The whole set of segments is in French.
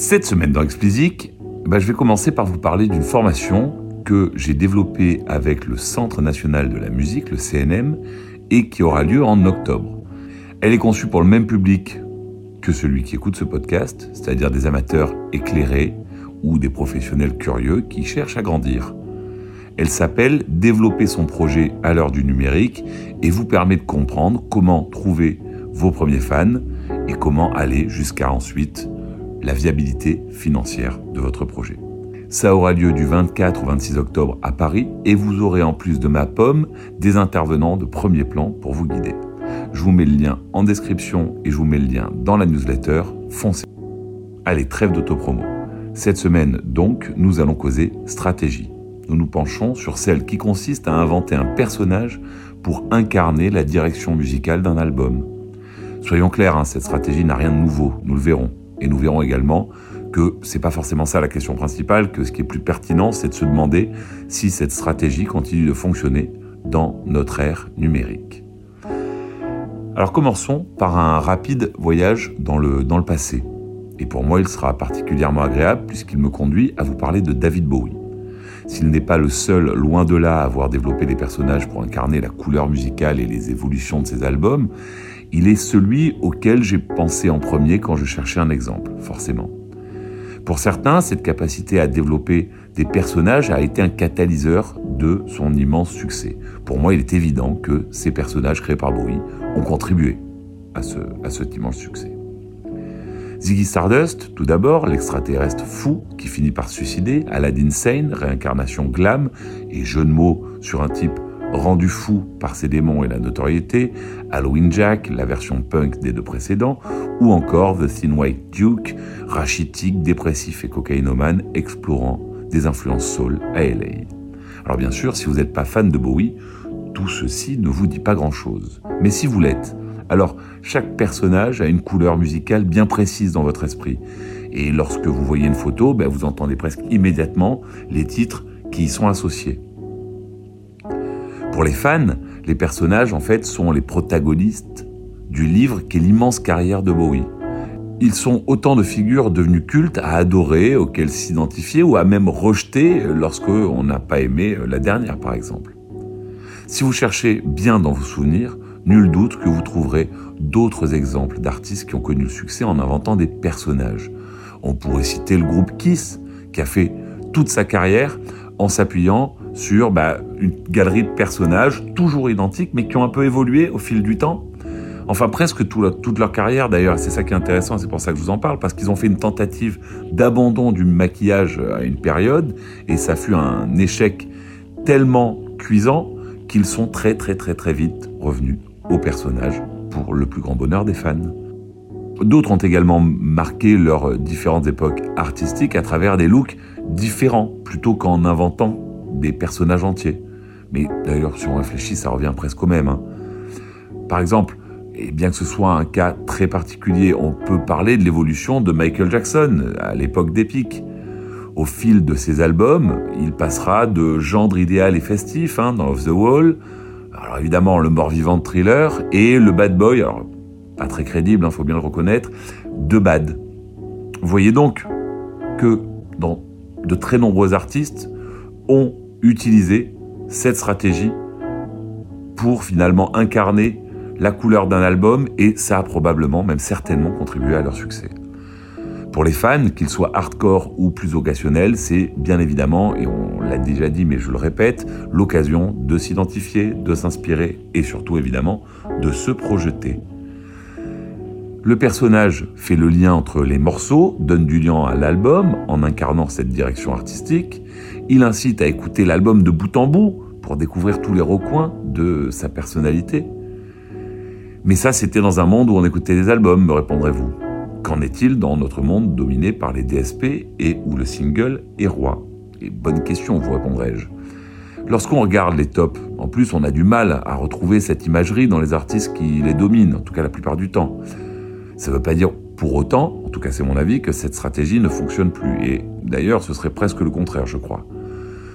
Cette semaine dans Explicit, bah, je vais commencer par vous parler d'une formation que j'ai développée avec le Centre national de la musique, le CNM, et qui aura lieu en octobre. Elle est conçue pour le même public que celui qui écoute ce podcast, c'est-à-dire des amateurs éclairés ou des professionnels curieux qui cherchent à grandir. Elle s'appelle Développer son projet à l'heure du numérique et vous permet de comprendre comment trouver vos premiers fans et comment aller jusqu'à ensuite la viabilité financière de votre projet. Ça aura lieu du 24 au 26 octobre à Paris et vous aurez en plus de ma pomme des intervenants de premier plan pour vous guider. Je vous mets le lien en description et je vous mets le lien dans la newsletter. Foncez. Allez, trêve d'autopromo. Cette semaine, donc, nous allons causer stratégie. Nous nous penchons sur celle qui consiste à inventer un personnage pour incarner la direction musicale d'un album. Soyons clairs, hein, cette stratégie n'a rien de nouveau, nous le verrons. Et nous verrons également que c'est pas forcément ça la question principale, que ce qui est plus pertinent, c'est de se demander si cette stratégie continue de fonctionner dans notre ère numérique. Alors commençons par un rapide voyage dans le, dans le passé. Et pour moi, il sera particulièrement agréable puisqu'il me conduit à vous parler de David Bowie. S'il n'est pas le seul, loin de là, à avoir développé des personnages pour incarner la couleur musicale et les évolutions de ses albums, il est celui auquel j'ai pensé en premier quand je cherchais un exemple, forcément. Pour certains, cette capacité à développer des personnages a été un catalyseur de son immense succès. Pour moi, il est évident que ces personnages créés par Bowie ont contribué à, ce, cet immense succès. Ziggy Stardust, tout d'abord, l'extraterrestre fou qui finit par suicider, Aladdin Sane, réincarnation glam et jeu de mots sur un type rendu fou par ses démons et la notoriété, Halloween Jack, la version punk des deux précédents, ou encore The Thin White Duke, rachitique, dépressif et cocaïnomane, explorant des influences soul à LA. Alors bien sûr, si vous n'êtes pas fan de Bowie, tout ceci ne vous dit pas grand-chose. Mais si vous l'êtes, alors, chaque personnage a une couleur musicale bien précise dans votre esprit. Et lorsque vous voyez une photo, ben, vous entendez presque immédiatement les titres qui y sont associés. Pour les fans, les personnages, en fait, sont les protagonistes du livre qu'est l'immense carrière de Bowie. Ils sont autant de figures devenues cultes à adorer, auxquelles s'identifier ou à même rejeter lorsque on n'a pas aimé la dernière, par exemple. Si vous cherchez bien dans vos souvenirs, Nul doute que vous trouverez d'autres exemples d'artistes qui ont connu le succès en inventant des personnages. On pourrait citer le groupe Kiss, qui a fait toute sa carrière en s'appuyant sur bah, une galerie de personnages toujours identiques, mais qui ont un peu évolué au fil du temps. Enfin, presque toute leur carrière d'ailleurs, c'est ça qui est intéressant, c'est pour ça que je vous en parle, parce qu'ils ont fait une tentative d'abandon du maquillage à une période, et ça fut un échec tellement cuisant qu'ils sont très très très très vite revenus aux personnages pour le plus grand bonheur des fans. D'autres ont également marqué leurs différentes époques artistiques à travers des looks différents plutôt qu'en inventant des personnages entiers. Mais d'ailleurs, si on réfléchit, ça revient presque au même. Hein. Par exemple, et bien que ce soit un cas très particulier, on peut parler de l'évolution de Michael Jackson à l'époque d'Epic. Au fil de ses albums, il passera de gendre idéal et festif hein, dans Off the Wall alors évidemment, le mort-vivant de thriller et le bad boy, alors pas très crédible, il hein, faut bien le reconnaître, de bad. Vous voyez donc que dans de très nombreux artistes ont utilisé cette stratégie pour finalement incarner la couleur d'un album et ça a probablement, même certainement contribué à leur succès. Pour les fans, qu'ils soient hardcore ou plus occasionnels, c'est bien évidemment, et on l'a déjà dit mais je le répète, l'occasion de s'identifier, de s'inspirer et surtout évidemment de se projeter. Le personnage fait le lien entre les morceaux, donne du lien à l'album en incarnant cette direction artistique. Il incite à écouter l'album de bout en bout pour découvrir tous les recoins de sa personnalité. Mais ça, c'était dans un monde où on écoutait des albums, me répondrez-vous. Qu'en est-il dans notre monde dominé par les DSP et où le single est roi? Bonne question, vous répondrai-je. Lorsqu'on regarde les tops, en plus on a du mal à retrouver cette imagerie dans les artistes qui les dominent, en tout cas la plupart du temps. Ça ne veut pas dire pour autant, en tout cas c'est mon avis, que cette stratégie ne fonctionne plus. Et d'ailleurs ce serait presque le contraire, je crois.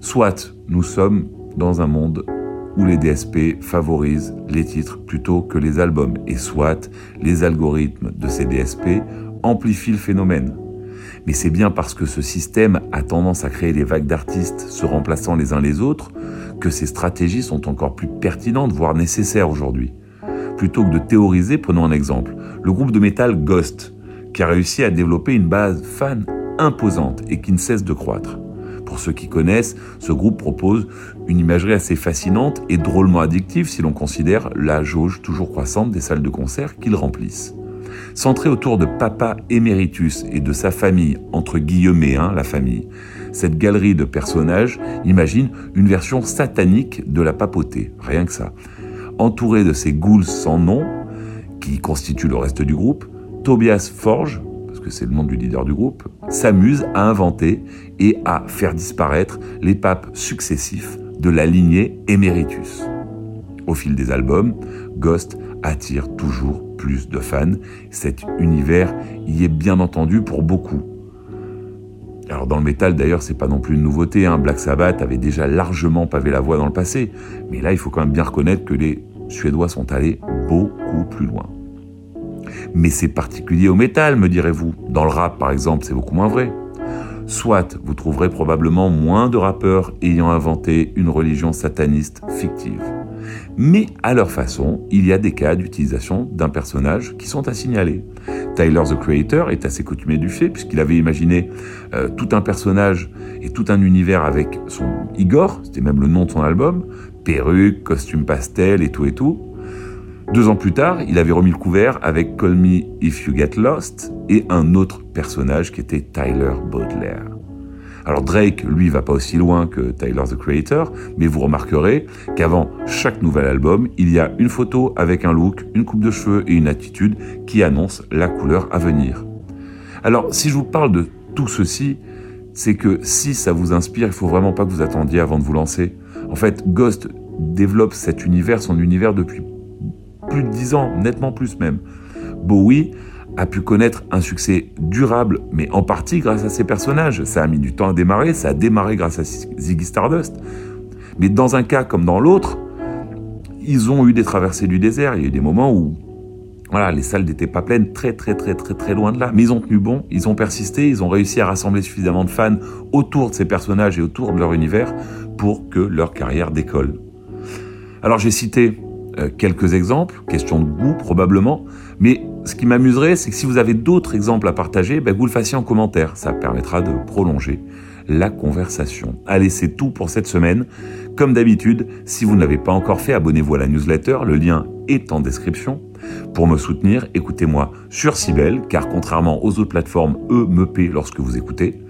Soit nous sommes dans un monde où les DSP favorisent les titres plutôt que les albums, et soit les algorithmes de ces DSP amplifient le phénomène. Mais c'est bien parce que ce système a tendance à créer des vagues d'artistes se remplaçant les uns les autres que ces stratégies sont encore plus pertinentes, voire nécessaires aujourd'hui. Plutôt que de théoriser, prenons un exemple. Le groupe de métal Ghost, qui a réussi à développer une base fan imposante et qui ne cesse de croître. Pour ceux qui connaissent, ce groupe propose une imagerie assez fascinante et drôlement addictive si l'on considère la jauge toujours croissante des salles de concert qu'ils remplissent. Centré autour de Papa Emeritus et de sa famille, entre guillemets, hein, la famille, cette galerie de personnages imagine une version satanique de la papauté, rien que ça. Entouré de ces ghouls sans nom, qui constituent le reste du groupe, Tobias Forge, parce que c'est le nom du leader du groupe, s'amuse à inventer et à faire disparaître les papes successifs de la lignée Emeritus. Au fil des albums, Ghost attire toujours plus de fans. Cet univers y est bien entendu pour beaucoup. Alors dans le métal d'ailleurs c'est pas non plus une nouveauté, hein. Black Sabbath avait déjà largement pavé la voie dans le passé, mais là il faut quand même bien reconnaître que les Suédois sont allés beaucoup plus loin. Mais c'est particulier au métal, me direz-vous. Dans le rap par exemple c'est beaucoup moins vrai. Soit vous trouverez probablement moins de rappeurs ayant inventé une religion sataniste fictive. Mais à leur façon, il y a des cas d'utilisation d'un personnage qui sont à signaler. Tyler the Creator est assez coutumé du fait, puisqu'il avait imaginé euh, tout un personnage et tout un univers avec son Igor, c'était même le nom de son album, perruque, costume pastel et tout et tout. Deux ans plus tard, il avait remis le couvert avec Call Me If You Get Lost et un autre personnage qui était Tyler Baudelaire. Alors Drake, lui, va pas aussi loin que Tyler the Creator, mais vous remarquerez qu'avant chaque nouvel album, il y a une photo avec un look, une coupe de cheveux et une attitude qui annonce la couleur à venir. Alors si je vous parle de tout ceci, c'est que si ça vous inspire, il faut vraiment pas que vous attendiez avant de vous lancer. En fait, Ghost développe cet univers, son univers depuis plus de dix ans, nettement plus même. Bowie a pu connaître un succès durable, mais en partie grâce à ses personnages. Ça a mis du temps à démarrer, ça a démarré grâce à Ziggy Stardust. Mais dans un cas comme dans l'autre, ils ont eu des traversées du désert. Il y a eu des moments où voilà, les salles n'étaient pas pleines, très très très très très loin de là. Mais ils ont tenu bon, ils ont persisté, ils ont réussi à rassembler suffisamment de fans autour de ces personnages et autour de leur univers pour que leur carrière décolle. Alors j'ai cité quelques exemples, question de goût probablement, mais ce qui m'amuserait, c'est que si vous avez d'autres exemples à partager, ben vous le fassiez en commentaire. Ça permettra de prolonger la conversation. Allez, c'est tout pour cette semaine. Comme d'habitude, si vous ne l'avez pas encore fait, abonnez-vous à la newsletter. Le lien est en description. Pour me soutenir, écoutez-moi sur Sibel, car contrairement aux autres plateformes, eux me paient lorsque vous écoutez.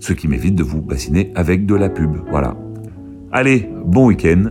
Ce qui m'évite de vous bassiner avec de la pub. Voilà. Allez, bon week-end